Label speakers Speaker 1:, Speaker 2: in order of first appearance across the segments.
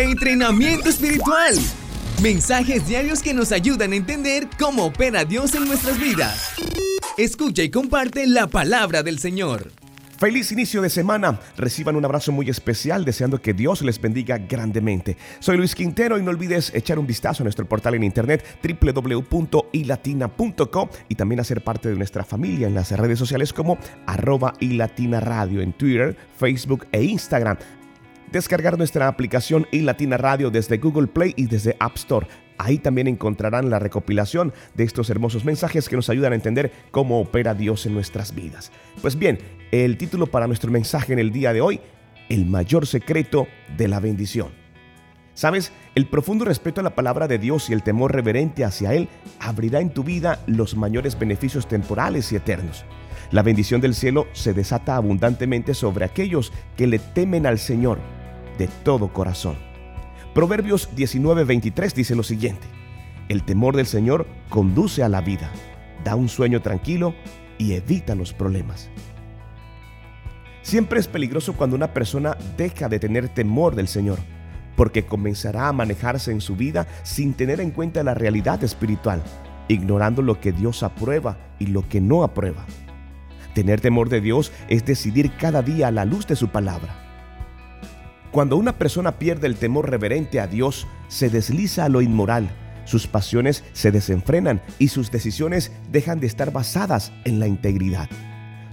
Speaker 1: Entrenamiento espiritual. Mensajes diarios que nos ayudan a entender cómo opera Dios en nuestras vidas. Escucha y comparte la palabra del Señor.
Speaker 2: Feliz inicio de semana. Reciban un abrazo muy especial deseando que Dios les bendiga grandemente. Soy Luis Quintero y no olvides echar un vistazo a nuestro portal en internet www.ilatina.com y también hacer parte de nuestra familia en las redes sociales como arroba ilatina radio en Twitter, Facebook e Instagram descargar nuestra aplicación iLatina Radio desde Google Play y desde App Store. Ahí también encontrarán la recopilación de estos hermosos mensajes que nos ayudan a entender cómo opera Dios en nuestras vidas. Pues bien, el título para nuestro mensaje en el día de hoy, el mayor secreto de la bendición. Sabes, el profundo respeto a la palabra de Dios y el temor reverente hacia Él abrirá en tu vida los mayores beneficios temporales y eternos. La bendición del cielo se desata abundantemente sobre aquellos que le temen al Señor de todo corazón. Proverbios 19:23 dice lo siguiente, el temor del Señor conduce a la vida, da un sueño tranquilo y evita los problemas. Siempre es peligroso cuando una persona deja de tener temor del Señor, porque comenzará a manejarse en su vida sin tener en cuenta la realidad espiritual, ignorando lo que Dios aprueba y lo que no aprueba. Tener temor de Dios es decidir cada día a la luz de su palabra cuando una persona pierde el temor reverente a Dios, se desliza a lo inmoral, sus pasiones se desenfrenan y sus decisiones dejan de estar basadas en la integridad.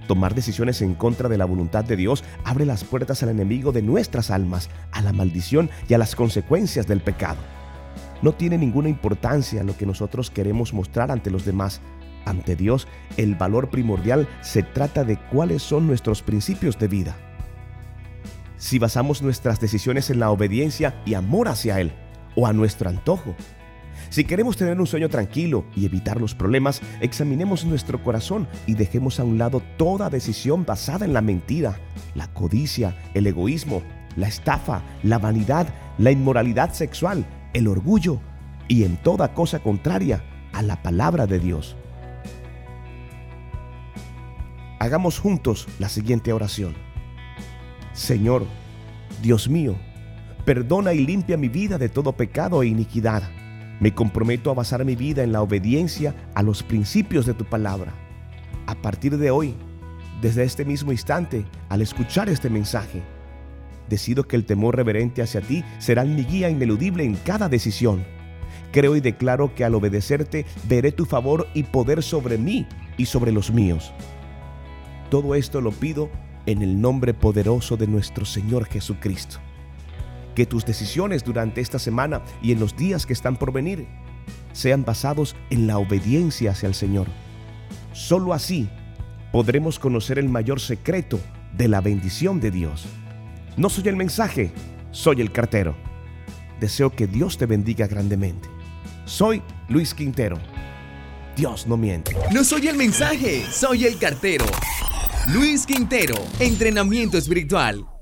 Speaker 2: Tomar decisiones en contra de la voluntad de Dios abre las puertas al enemigo de nuestras almas, a la maldición y a las consecuencias del pecado. No tiene ninguna importancia lo que nosotros queremos mostrar ante los demás. Ante Dios, el valor primordial se trata de cuáles son nuestros principios de vida si basamos nuestras decisiones en la obediencia y amor hacia Él o a nuestro antojo. Si queremos tener un sueño tranquilo y evitar los problemas, examinemos nuestro corazón y dejemos a un lado toda decisión basada en la mentira, la codicia, el egoísmo, la estafa, la vanidad, la inmoralidad sexual, el orgullo y en toda cosa contraria a la palabra de Dios. Hagamos juntos la siguiente oración. Señor, Dios mío, perdona y limpia mi vida de todo pecado e iniquidad. Me comprometo a basar mi vida en la obediencia a los principios de tu palabra. A partir de hoy, desde este mismo instante, al escuchar este mensaje, decido que el temor reverente hacia ti será mi guía ineludible en cada decisión. Creo y declaro que al obedecerte veré tu favor y poder sobre mí y sobre los míos. Todo esto lo pido en el nombre poderoso de nuestro Señor Jesucristo. Que tus decisiones durante esta semana y en los días que están por venir sean basados en la obediencia hacia el Señor. Solo así podremos conocer el mayor secreto de la bendición de Dios. No soy el mensaje, soy el cartero. Deseo que Dios te bendiga grandemente. Soy Luis Quintero. Dios no miente.
Speaker 1: No soy el mensaje, soy el cartero. Luis Quintero, entrenamiento espiritual.